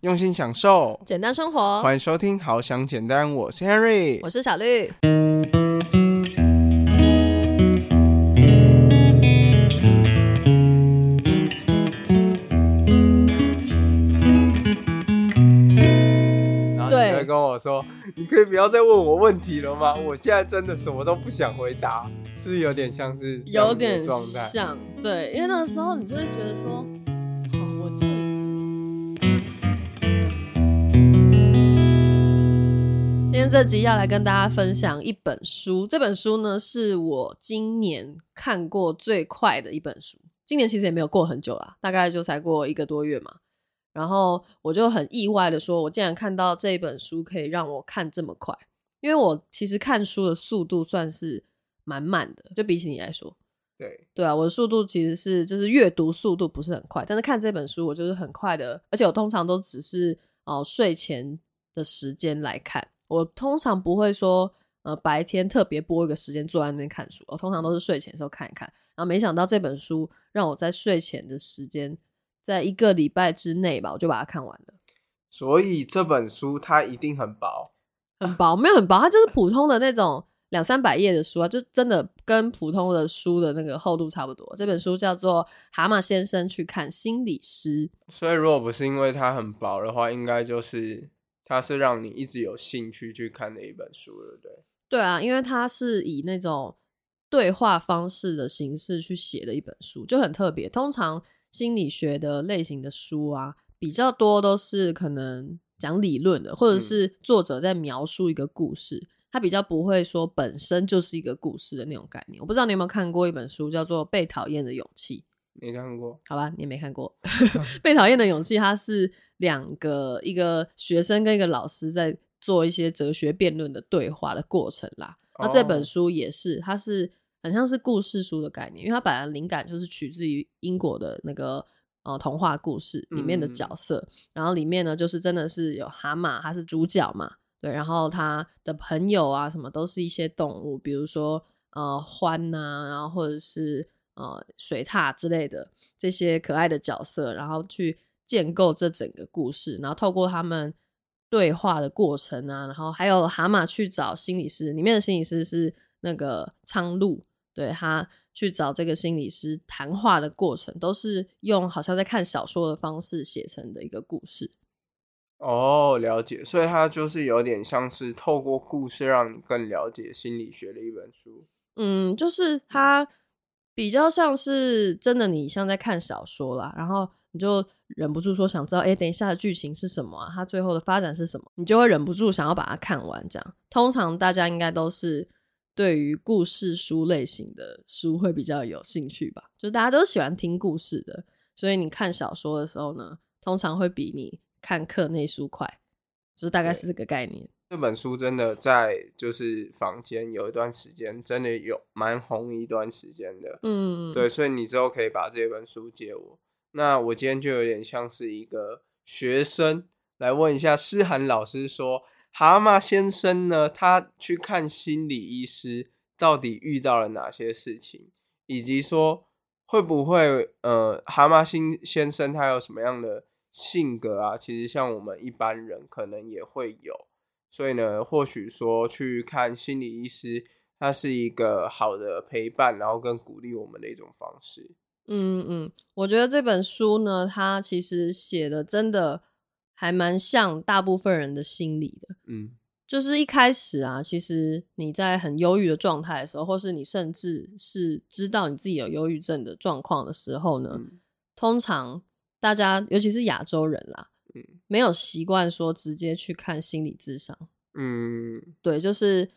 用心享受，简单生活。欢迎收听《好想简单》，我是 Henry，我是小绿。然后你会跟我说：“你可以不要再问我问题了吗？我现在真的什么都不想回答。”是不是有点像是有点？像，对，因为那个时候你就会觉得说，好，天这集要来跟大家分享一本书，这本书呢是我今年看过最快的一本书。今年其实也没有过很久啦，大概就才过一个多月嘛。然后我就很意外的说，我竟然看到这本书可以让我看这么快，因为我其实看书的速度算是。蛮慢的，就比起你来说，对对啊，我的速度其实是就是阅读速度不是很快，但是看这本书我就是很快的，而且我通常都只是哦睡前的时间来看，我通常不会说呃白天特别播一个时间坐在那边看书，我通常都是睡前的时候看一看，然后没想到这本书让我在睡前的时间，在一个礼拜之内吧，我就把它看完了。所以这本书它一定很薄，很薄，没有很薄，它就是普通的那种。两三百页的书啊，就真的跟普通的书的那个厚度差不多。这本书叫做《蛤蟆先生去看心理师》，所以如果不是因为它很薄的话，应该就是它是让你一直有兴趣去看的一本书，对不对？对啊，因为它是以那种对话方式的形式去写的一本书，就很特别。通常心理学的类型的书啊，比较多都是可能讲理论的，或者是作者在描述一个故事。他比较不会说本身就是一个故事的那种概念。我不知道你有没有看过一本书，叫做《被讨厌的勇气》。没看过，好吧，你也没看过 《被讨厌的勇气》。它是两个一个学生跟一个老师在做一些哲学辩论的对话的过程啦。那这本书也是，它是很像是故事书的概念，因为它本来灵感就是取自于英国的那个呃童话故事里面的角色，然后里面呢就是真的是有蛤蟆，它是主角嘛。对，然后他的朋友啊，什么都是一些动物，比如说呃獾呐，然后或者是呃水獭之类的这些可爱的角色，然后去建构这整个故事，然后透过他们对话的过程啊，然后还有蛤蟆去找心理师，里面的心理师是那个苍鹭，对他去找这个心理师谈话的过程，都是用好像在看小说的方式写成的一个故事。哦，了解，所以它就是有点像是透过故事让你更了解心理学的一本书。嗯，就是它比较像是真的，你像在看小说啦，然后你就忍不住说想知道，哎，等一下的剧情是什么啊？它最后的发展是什么？你就会忍不住想要把它看完。这样，通常大家应该都是对于故事书类型的书会比较有兴趣吧？就大家都喜欢听故事的，所以你看小说的时候呢，通常会比你。看课内书快，就是大概是这个概念。这本书真的在就是房间有一段时间，真的有蛮红一段时间的。嗯，对，所以你之后可以把这本书借我。那我今天就有点像是一个学生来问一下诗涵老师说：“蛤蟆先生呢？他去看心理医师，到底遇到了哪些事情？以及说会不会呃，蛤蟆先先生他有什么样的？”性格啊，其实像我们一般人可能也会有，所以呢，或许说去看心理医师，它是一个好的陪伴，然后跟鼓励我们的一种方式。嗯嗯，我觉得这本书呢，它其实写的真的还蛮像大部分人的心理的。嗯，就是一开始啊，其实你在很忧郁的状态的时候，或是你甚至是知道你自己有忧郁症的状况的时候呢，通常。大家尤其是亚洲人啦，嗯，没有习惯说直接去看心理智商，嗯，对，就是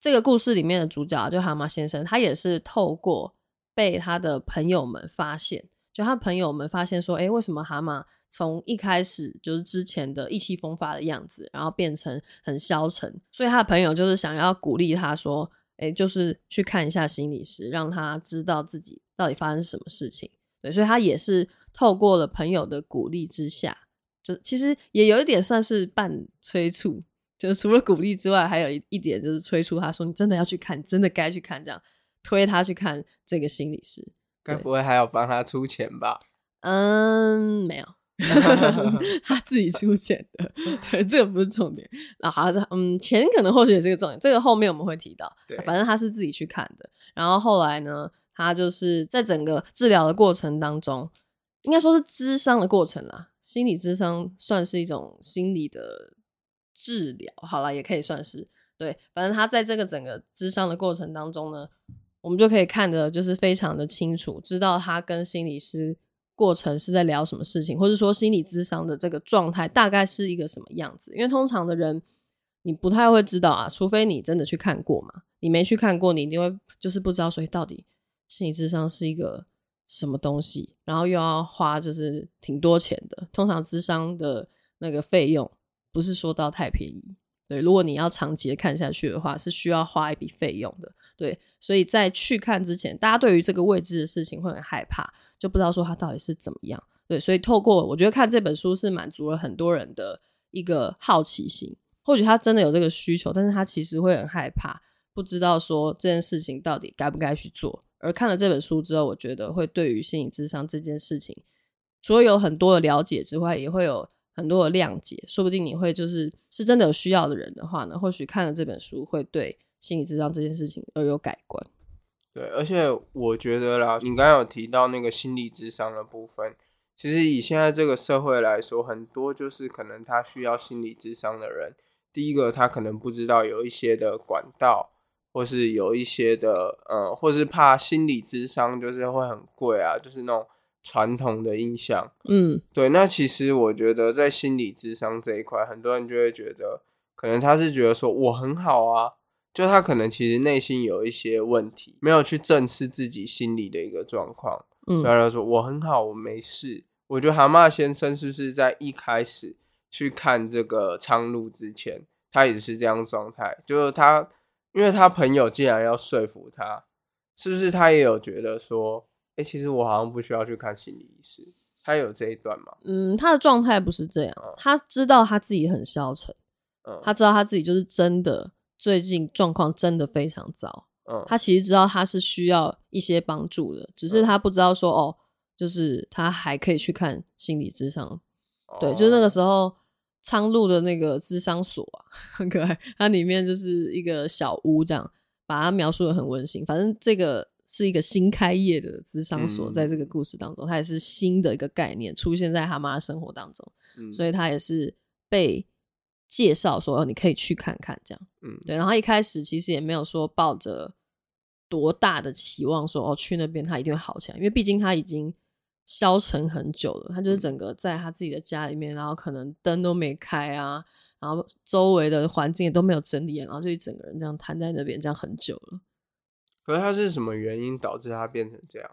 这个故事里面的主角就蛤蟆先生，他也是透过被他的朋友们发现，就他朋友们发现说，哎，为什么蛤蟆从一开始就是之前的意气风发的样子，然后变成很消沉，所以他的朋友就是想要鼓励他说，哎，就是去看一下心理师，让他知道自己到底发生什么事情。对，所以他也是透过了朋友的鼓励之下，就其实也有一点算是半催促，就是除了鼓励之外，还有一一点就是催促他说：“你真的要去看，真的该去看。”这样推他去看这个心理师，该不会还要帮他出钱吧？嗯，没有，他自己出钱的，对，这个不是重点。啊，好的，嗯，钱可能或许也是个重点，这个后面我们会提到。对，反正他是自己去看的。然后后来呢，他就是在整个治疗的过程当中，应该说是智商的过程啦。心理智商算是一种心理的治疗，好了，也可以算是对。反正他在这个整个智商的过程当中呢，我们就可以看的就是非常的清楚，知道他跟心理师。过程是在聊什么事情，或者说心理智商的这个状态大概是一个什么样子？因为通常的人你不太会知道啊，除非你真的去看过嘛。你没去看过，你一定会就是不知道，所以到底心理智商是一个什么东西，然后又要花就是挺多钱的。通常智商的那个费用不是说到太便宜，对。如果你要长期的看下去的话，是需要花一笔费用的，对。所以在去看之前，大家对于这个未知的事情会很害怕。就不知道说它到底是怎么样，对，所以透过我觉得看这本书是满足了很多人的一个好奇心，或许他真的有这个需求，但是他其实会很害怕，不知道说这件事情到底该不该去做。而看了这本书之后，我觉得会对于心理智商这件事情，除了有很多的了解之外，也会有很多的谅解。说不定你会就是是真的有需要的人的话呢，或许看了这本书会对心理智商这件事情而有改观。对，而且我觉得啦，你刚刚有提到那个心理智商的部分，其实以现在这个社会来说，很多就是可能他需要心理智商的人，第一个他可能不知道有一些的管道，或是有一些的，呃，或是怕心理智商就是会很贵啊，就是那种传统的印象，嗯，对。那其实我觉得在心理智商这一块，很多人就会觉得，可能他是觉得说我很好啊。就他可能其实内心有一些问题，没有去正视自己心理的一个状况，嗯所以他说我很好，我没事。我觉得蛤蟆先生是不是在一开始去看这个苍鹭之前，他也是这样状态？就是他，因为他朋友竟然要说服他，是不是他也有觉得说，哎，其实我好像不需要去看心理医师？他有这一段吗？嗯，他的状态不是这样，他知道他自己很消沉，嗯，他知道他自己就是真的。最近状况真的非常糟，嗯，他其实知道他是需要一些帮助的，只是他不知道说哦，就是他还可以去看心理智商，对，就是那个时候苍鹭的那个智商所啊，很可爱，它里面就是一个小屋这样，把它描述的很温馨。反正这个是一个新开业的智商所，在这个故事当中，它也是新的一个概念出现在他妈生活当中，所以它也是被。介绍说你可以去看看这样，嗯，对。然后一开始其实也没有说抱着多大的期望说哦去那边他一定会好起来，因为毕竟他已经消沉很久了。他就是整个在他自己的家里面，然后可能灯都没开啊，然后周围的环境也都没有整理，然后就一整个人这样瘫在那边这样很久了。可是他是什么原因导致他变成这样？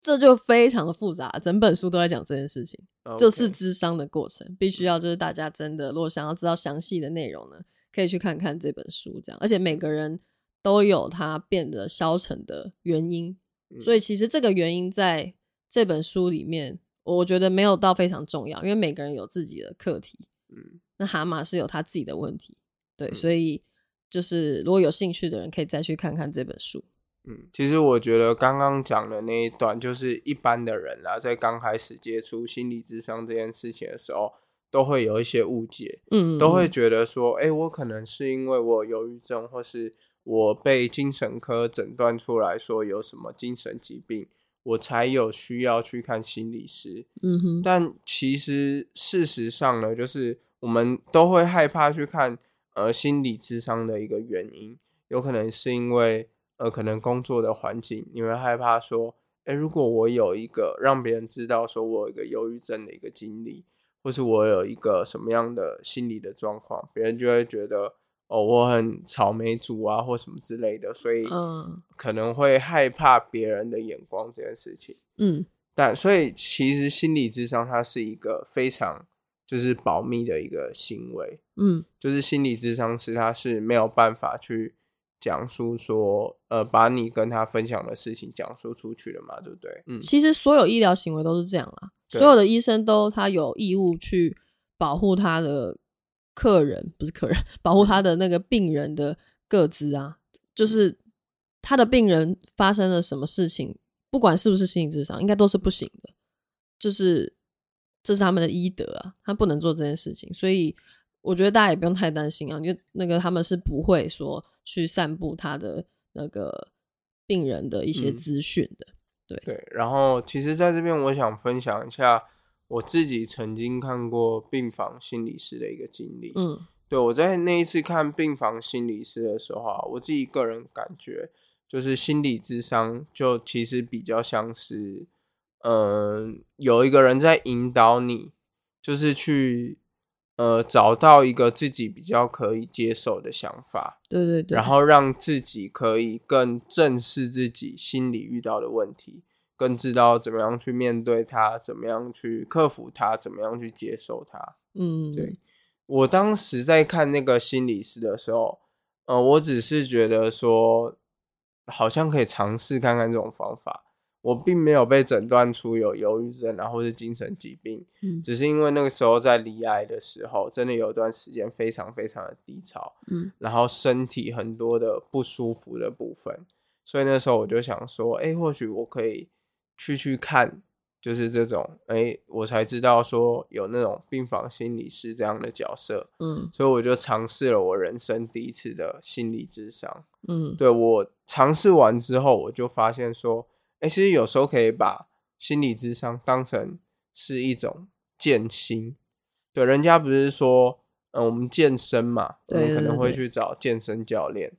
这就非常的复杂，整本书都在讲这件事情，就是智商的过程，必须要就是大家真的，如果想要知道详细的内容呢，可以去看看这本书，这样，而且每个人都有他变得消沉的原因，所以其实这个原因在这本书里面，我觉得没有到非常重要，因为每个人有自己的课题，嗯，那蛤蟆是有他自己的问题，对，所以就是如果有兴趣的人可以再去看看这本书。嗯，其实我觉得刚刚讲的那一段，就是一般的人啊，在刚开始接触心理智商这件事情的时候，都会有一些误解，嗯，都会觉得说，哎，我可能是因为我忧郁症，或是我被精神科诊断出来说有什么精神疾病，我才有需要去看心理师，嗯哼。但其实事实上呢，就是我们都会害怕去看呃心理智商的一个原因，有可能是因为。呃，可能工作的环境，你会害怕说，哎，如果我有一个让别人知道说我有一个忧郁症的一个经历，或是我有一个什么样的心理的状况，别人就会觉得哦，我很草莓族啊，或什么之类的，所以嗯，可能会害怕别人的眼光这件事情。嗯，但所以其实心理智商它是一个非常就是保密的一个行为。嗯，就是心理智商是他是没有办法去。讲述说，呃，把你跟他分享的事情讲述出去的嘛，对不对？嗯，其实所有医疗行为都是这样啦，所有的医生都他有义务去保护他的客人，不是客人，保护他的那个病人的个资啊，就是他的病人发生了什么事情，不管是不是心理智商，应该都是不行的，就是这是他们的医德啊，他不能做这件事情，所以我觉得大家也不用太担心啊，因为那个他们是不会说去散布他的那个病人的一些资讯的，对。对。然后其实在这边我想分享一下我自己曾经看过病房心理师的一个经历，嗯，对我在那一次看病房心理师的时候啊，我自己个人感觉就是心理智商就其实比较像是。嗯，有一个人在引导你，就是去呃找到一个自己比较可以接受的想法，对对对，然后让自己可以更正视自己心里遇到的问题，更知道怎么样去面对它，怎么样去克服它，怎么样去接受它。嗯，对我当时在看那个心理师的时候，呃，我只是觉得说，好像可以尝试看看这种方法。我并没有被诊断出有忧郁症，然后是精神疾病，嗯，只是因为那个时候在离癌的时候，真的有一段时间非常非常的低潮，嗯，然后身体很多的不舒服的部分，所以那时候我就想说，哎，或许我可以去去看，就是这种，哎，我才知道说有那种病房心理师这样的角色，嗯，所以我就尝试了我人生第一次的心理智商，嗯，对我尝试完之后，我就发现说。哎，其实有时候可以把心理智商当成是一种健心。对，人家不是说，嗯，我们健身嘛，我们可能会去找健身教练。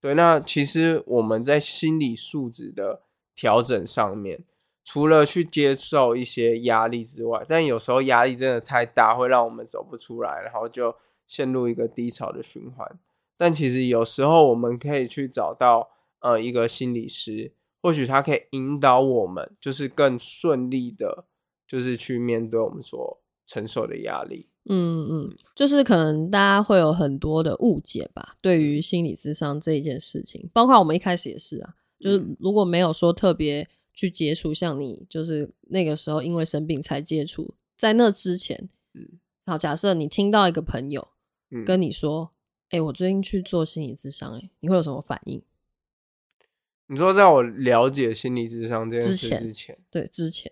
对，那其实我们在心理素质的调整上面，除了去接受一些压力之外，但有时候压力真的太大，会让我们走不出来，然后就陷入一个低潮的循环。但其实有时候我们可以去找到，呃，一个心理师。或许他可以引导我们，就是更顺利的，就是去面对我们所承受的压力。嗯嗯，就是可能大家会有很多的误解吧，对于心理智商这一件事情，包括我们一开始也是啊，就是如果没有说特别去接触，像你就是那个时候因为生病才接触，在那之前，嗯，好，假设你听到一个朋友跟你说，哎，我最近去做心理智商，哎，你会有什么反应？你说，在我了解心理智商这件事之前，对之前，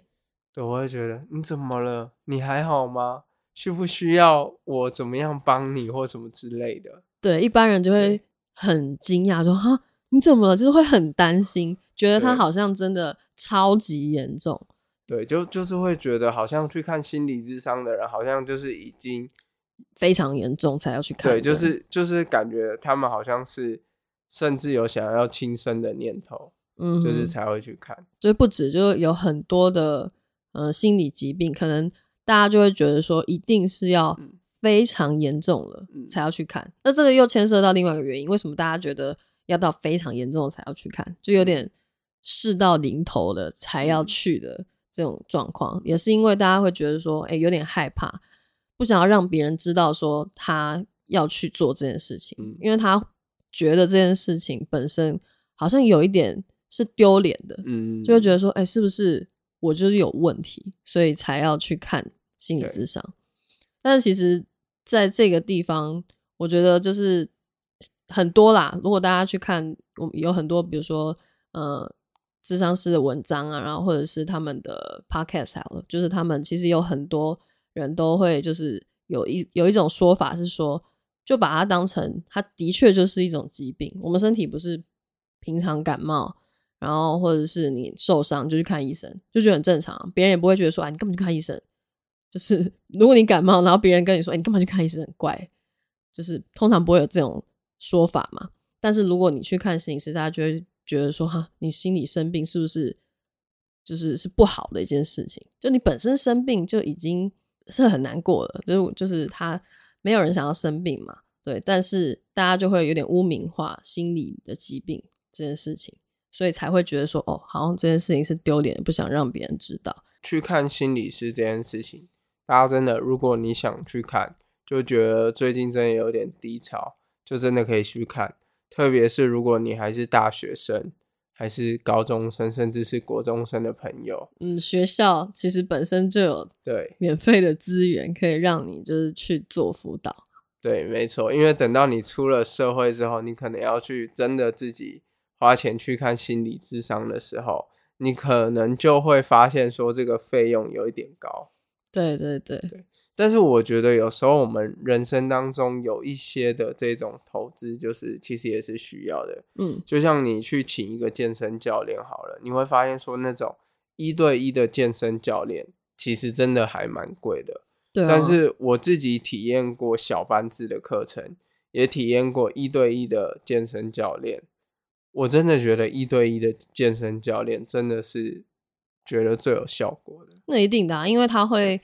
对，我会觉得你怎么了？你还好吗？需不需要我怎么样帮你或什么之类的？对，一般人就会很惊讶，说哈，你怎么了？就是会很担心，觉得他好像真的超级严重。对，就就是会觉得好像去看心理智商的人，好像就是已经非常严重才要去看。对，就是就是感觉他们好像是。甚至有想要轻生的念头，嗯，就是才会去看。就不止，就有很多的呃心理疾病，可能大家就会觉得说，一定是要非常严重了才要去看。那这个又牵涉到另外一个原因，为什么大家觉得要到非常严重才要去看？就有点事到临头了才要去的这种状况，也是因为大家会觉得说，哎，有点害怕，不想要让别人知道说他要去做这件事情，因为他。觉得这件事情本身好像有一点是丢脸的，嗯，就会觉得说，哎，是不是我就是有问题，所以才要去看心理智商？但是其实在这个地方，我觉得就是很多啦。如果大家去看，我们有很多，比如说呃，智商师的文章啊，然后或者是他们的 podcast，好了，就是他们其实有很多人都会就是有一有一种说法是说。就把它当成，它的确就是一种疾病。我们身体不是平常感冒，然后或者是你受伤就去看医生，就觉得很正常。别人也不会觉得说，哎，你干嘛去看医生？就是如果你感冒，然后别人跟你说，哎，你干嘛去看医生？很怪，就是通常不会有这种说法嘛。但是如果你去看心理师，大家就会觉得说，哈，你心理生病是不是就是是不好的一件事情？就你本身生病就已经是很难过了，就是就是他。没有人想要生病嘛？对，但是大家就会有点污名化心理的疾病这件事情，所以才会觉得说，哦，好像这件事情是丢脸，不想让别人知道。去看心理师这件事情，大家真的，如果你想去看，就觉得最近真的有点低潮，就真的可以去看。特别是如果你还是大学生。还是高中生，甚至是国中生的朋友。嗯，学校其实本身就有对免费的资源，可以让你就是去做辅导。对，没错，因为等到你出了社会之后，你可能要去真的自己花钱去看心理智商的时候，你可能就会发现说这个费用有一点高。对对对对。但是我觉得有时候我们人生当中有一些的这种投资，就是其实也是需要的。嗯，就像你去请一个健身教练好了，你会发现说那种一对一的健身教练，其实真的还蛮贵的。对。但是我自己体验过小班制的课程，也体验过一对一的健身教练，我真的觉得一对一的健身教练真的是觉得最有效果的。那一定的，啊，因为他会。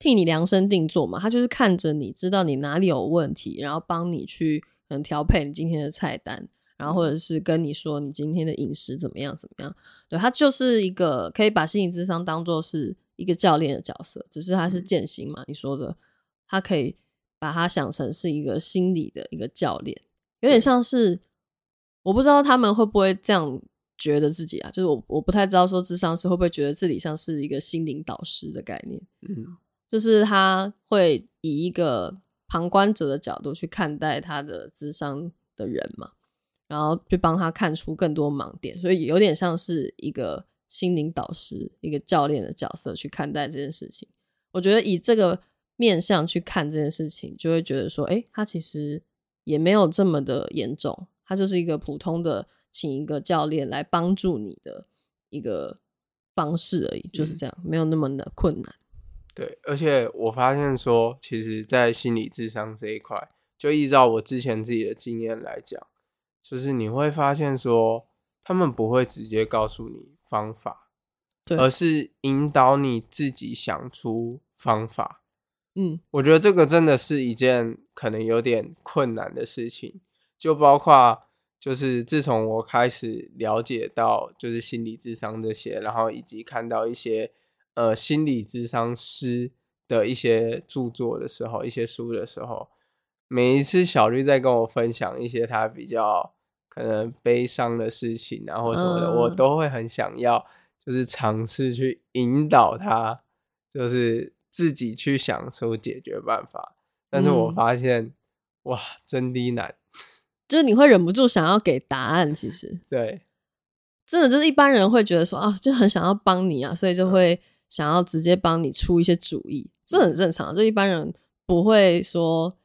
替你量身定做嘛，他就是看着你知道你哪里有问题，然后帮你去嗯调配你今天的菜单，然后或者是跟你说你今天的饮食怎么样怎么样。对他就是一个可以把心理智商当做是一个教练的角色，只是他是践行嘛。你说的，他可以把他想成是一个心理的一个教练，有点像是我不知道他们会不会这样觉得自己啊，就是我我不太知道说智商是会不会觉得自己像是一个心灵导师的概念，嗯。就是他会以一个旁观者的角度去看待他的智商的人嘛，然后去帮他看出更多盲点，所以有点像是一个心灵导师、一个教练的角色去看待这件事情。我觉得以这个面向去看这件事情，就会觉得说，哎，他其实也没有这么的严重，他就是一个普通的请一个教练来帮助你的一个方式而已，就是这样，没有那么的困难。对，而且我发现说，其实，在心理智商这一块，就依照我之前自己的经验来讲，就是你会发现说，他们不会直接告诉你方法，而是引导你自己想出方法。嗯，我觉得这个真的是一件可能有点困难的事情，就包括就是自从我开始了解到就是心理智商这些，然后以及看到一些。呃，心理智商师的一些著作的时候，一些书的时候，每一次小绿在跟我分享一些他比较可能悲伤的事情啊，或什么的，我都会很想要，就是尝试去引导他，就是自己去想出解决办法。但是我发现，哇，真的难，就是你会忍不住想要给答案。其实，对，真的就是一般人会觉得说啊，就很想要帮你啊，所以就会。想要直接帮你出一些主意，这很正常。就一般人不会说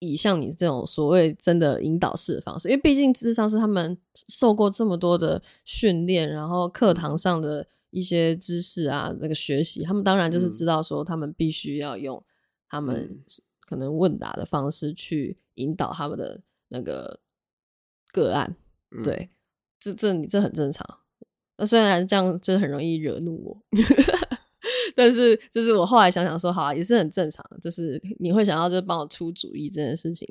以像你这种所谓真的引导式的方式，因为毕竟智商是他们受过这么多的训练，然后课堂上的一些知识啊，那个学习，他们当然就是知道说他们必须要用他们可能问答的方式去引导他们的那个个案。对，这这你这很正常。那虽然这样就很容易惹怒我，但是就是我后来想想说，好啊，也是很正常的。就是你会想要就是帮我出主意这件事情，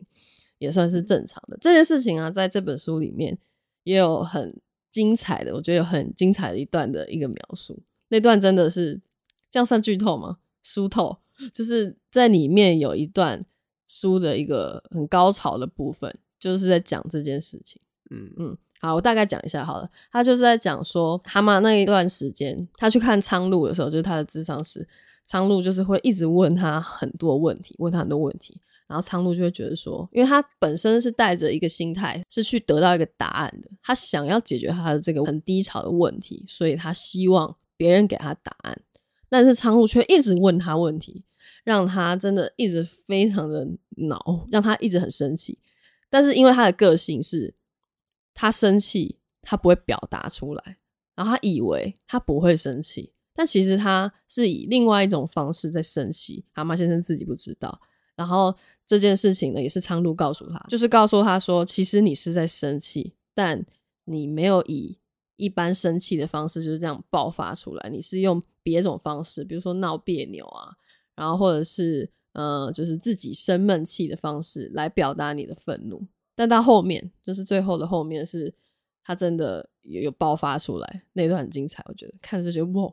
也算是正常的。这件事情啊，在这本书里面也有很精彩的，我觉得有很精彩的一段的一个描述。那段真的是这样算剧透吗？书透 就是在里面有一段书的一个很高潮的部分，就是在讲这件事情。嗯嗯。好，我大概讲一下好了。他就是在讲说，蛤蟆那一段时间，他去看苍鹭的时候，就是他的智商师苍鹭，就是会一直问他很多问题，问他很多问题，然后苍鹭就会觉得说，因为他本身是带着一个心态，是去得到一个答案的，他想要解决他的这个很低潮的问题，所以他希望别人给他答案，但是苍鹭却一直问他问题，让他真的一直非常的恼，让他一直很生气。但是因为他的个性是。他生气，他不会表达出来，然后他以为他不会生气，但其实他是以另外一种方式在生气。蛤蟆先生自己不知道。然后这件事情呢，也是苍鹭告诉他，就是告诉他说，其实你是在生气，但你没有以一般生气的方式就是这样爆发出来，你是用别种方式，比如说闹别扭啊，然后或者是呃，就是自己生闷气的方式来表达你的愤怒。但到后面，就是最后的后面，是他真的有有爆发出来，那段很精彩，我觉得看着就觉得哇，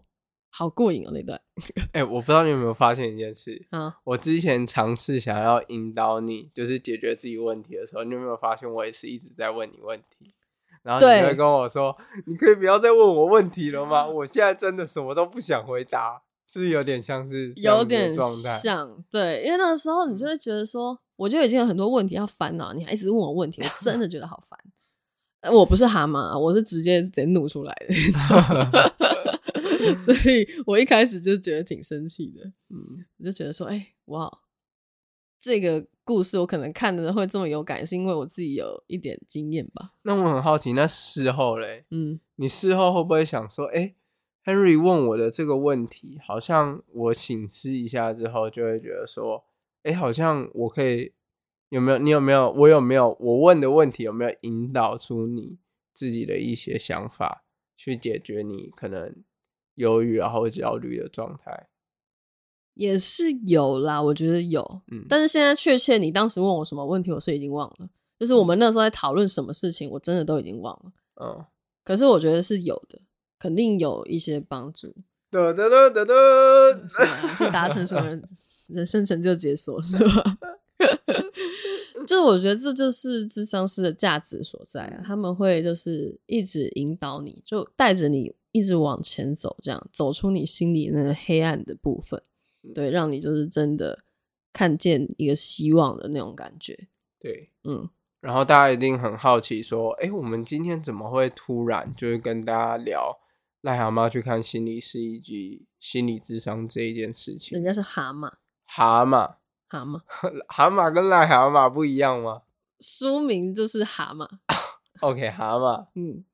好过瘾哦那段。哎，我不知道你有没有发现一件事啊？我之前尝试想要引导你，就是解决自己问题的时候，你有没有发现我也是一直在问你问题？然后你会跟我说：“你可以不要再问我问题了吗？我现在真的什么都不想回答。”是有点像是有点像？对，因为那个时候你就会觉得说。我就已经有很多问题要烦恼，你还一直问我问题，我真的觉得好烦。我不是蛤蟆，我是直接直接怒出来的。所以 我一开始就觉得挺生气的。嗯，我就觉得说，哎，哇，这个故事我可能看的会这么有感，是因为我自己有一点经验吧。那我很好奇，那事后嘞，嗯，你事后会不会想说，哎，Henry 问我的这个问题，好像我醒思一下之后，就会觉得说，哎，好像我可以。有没有？你有没有？我有没有？我问的问题有没有引导出你自己的一些想法，去解决你可能忧郁然后焦虑的状态？也是有啦，我觉得有。嗯，但是现在确切你当时问我什么问题，我是已经忘了。就是我们那时候在讨论什么事情，我真的都已经忘了。嗯，可是我觉得是有的，肯定有一些帮助。得得得得得，是达成什么 人生成就解锁是吧？就我觉得这就是智商师的价值所在啊！他们会就是一直引导你，就带着你一直往前走，这样走出你心里那个黑暗的部分，对，让你就是真的看见一个希望的那种感觉。对，嗯。然后大家一定很好奇，说：“哎，我们今天怎么会突然就是跟大家聊癞蛤蟆去看心理师以及心理智商这一件事情？”人家是蛤蟆，蛤蟆。蛤蟆，蛤蟆跟癞蛤蟆不一样吗？书名就是蛤蟆。OK，蛤蟆。嗯，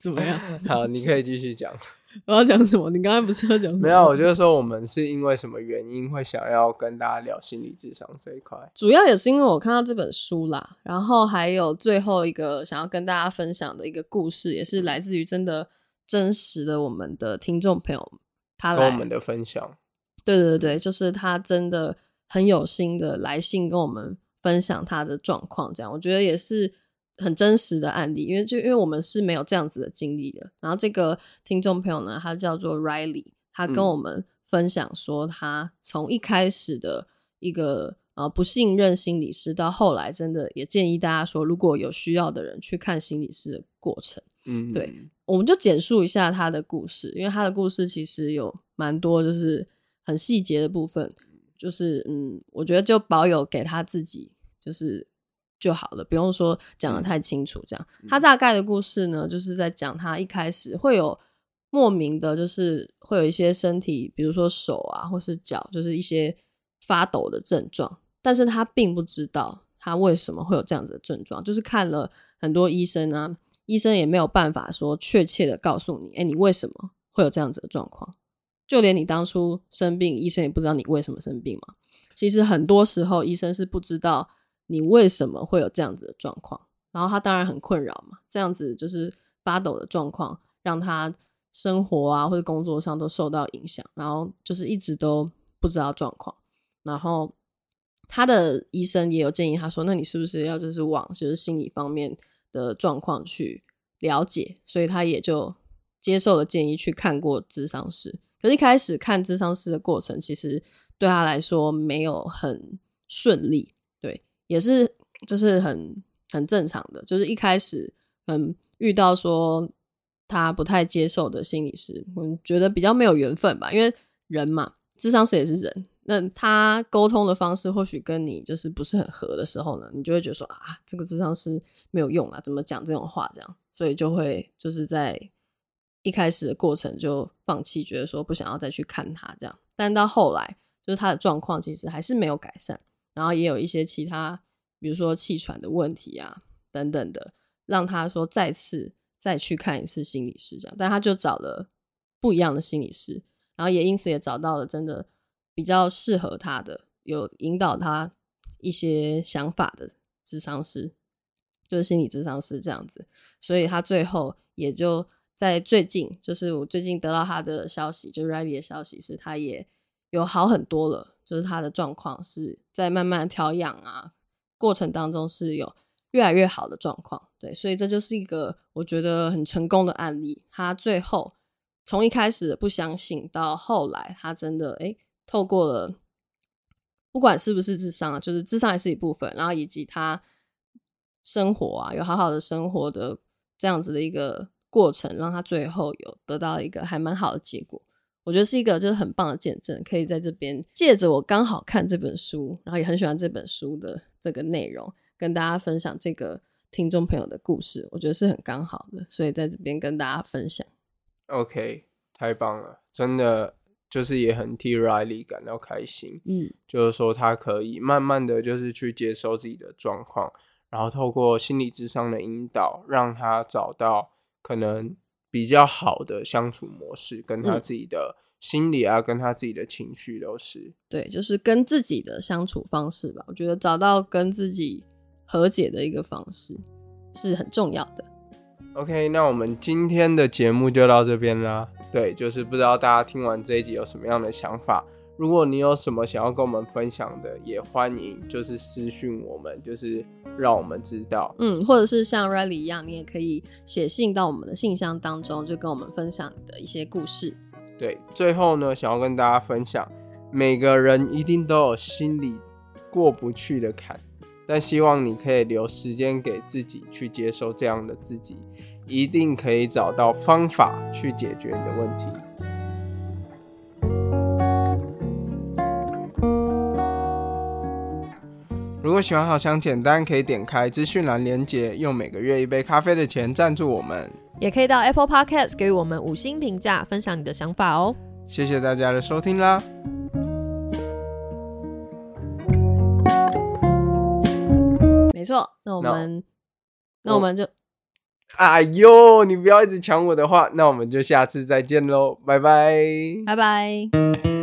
怎么样？好，你可以继续讲。我要讲什么？你刚才不是要讲？没有，我就是说我们是因为什么原因会想要跟大家聊心理智商这一块？主要也是因为我看到这本书啦，然后还有最后一个想要跟大家分享的一个故事，也是来自于真的真实的我们的听众朋友他跟我们的分享。对对对，就是他真的。很有心的来信跟我们分享他的状况，这样我觉得也是很真实的案例，因为就因为我们是没有这样子的经历的。然后这个听众朋友呢，他叫做 Riley，他跟我们分享说，他从一开始的一个呃不信任心理师，到后来真的也建议大家说，如果有需要的人去看心理师的过程。嗯，对，我们就简述一下他的故事，因为他的故事其实有蛮多就是很细节的部分。就是嗯，我觉得就保有给他自己就是就好了，不用说讲的太清楚。这样，他大概的故事呢，就是在讲他一开始会有莫名的，就是会有一些身体，比如说手啊，或是脚，就是一些发抖的症状。但是他并不知道他为什么会有这样子的症状，就是看了很多医生啊，医生也没有办法说确切的告诉你，哎，你为什么会有这样子的状况。就连你当初生病，医生也不知道你为什么生病嘛。其实很多时候，医生是不知道你为什么会有这样子的状况，然后他当然很困扰嘛。这样子就是发抖的状况，让他生活啊或者工作上都受到影响，然后就是一直都不知道状况。然后他的医生也有建议他说：“那你是不是要就是往就是心理方面的状况去了解？”所以他也就接受了建议，去看过智商师。可是一开始看智商师的过程，其实对他来说没有很顺利，对，也是就是很很正常的，就是一开始嗯遇到说他不太接受的心理师，我觉得比较没有缘分吧，因为人嘛，智商师也是人，那他沟通的方式或许跟你就是不是很合的时候呢，你就会觉得说啊，这个智商是没有用啊，怎么讲这种话这样，所以就会就是在。一开始的过程就放弃，觉得说不想要再去看他这样，但到后来就是他的状况其实还是没有改善，然后也有一些其他，比如说气喘的问题啊等等的，让他说再次再去看一次心理师这样，但他就找了不一样的心理师，然后也因此也找到了真的比较适合他的，有引导他一些想法的智商师，就是心理智商师这样子，所以他最后也就。在最近，就是我最近得到他的消息，就 Ready 的消息是，他也有好很多了，就是他的状况是在慢慢调养啊过程当中是有越来越好的状况，对，所以这就是一个我觉得很成功的案例。他最后从一开始不相信，到后来他真的哎，透过了不管是不是智商啊，就是智商也是一部分，然后以及他生活啊，有好好的生活的这样子的一个。过程让他最后有得到一个还蛮好的结果，我觉得是一个就是很棒的见证，可以在这边借着我刚好看这本书，然后也很喜欢这本书的这个内容，跟大家分享这个听众朋友的故事，我觉得是很刚好的，所以在这边跟大家分享。OK，太棒了，真的就是也很替 Riley 感到开心。嗯，就是说他可以慢慢的就是去接受自己的状况，然后透过心理智商的引导，让他找到可能比较好的相处模式，跟他自己的心理啊，跟他自己的情绪都是。对，就是跟自己的相处方式吧。我觉得找到跟自己和解的一个方式是很重要的。OK，那我们今天的节目就到这边啦。对，就是不知道大家听完这一集有什么样的想法。如果你有什么想要跟我们分享的，也欢迎就是私讯我们，就是让我们知道。嗯，或者是像 Riley 一样，你也可以写信到我们的信箱当中，就跟我们分享你的一些故事。对，最后呢，想要跟大家分享，每个人一定都有心里过不去的坎。但希望你可以留时间给自己去接受这样的自己，一定可以找到方法去解决你的问题。如果喜欢好想简单，可以点开资讯栏连接，用每个月一杯咖啡的钱赞助我们，也可以到 Apple Podcast 给予我们五星评价，分享你的想法哦。谢谢大家的收听啦。没错，那我们，那我们就，哎呦，你不要一直抢我的话，那我们就下次再见喽，拜拜，拜拜。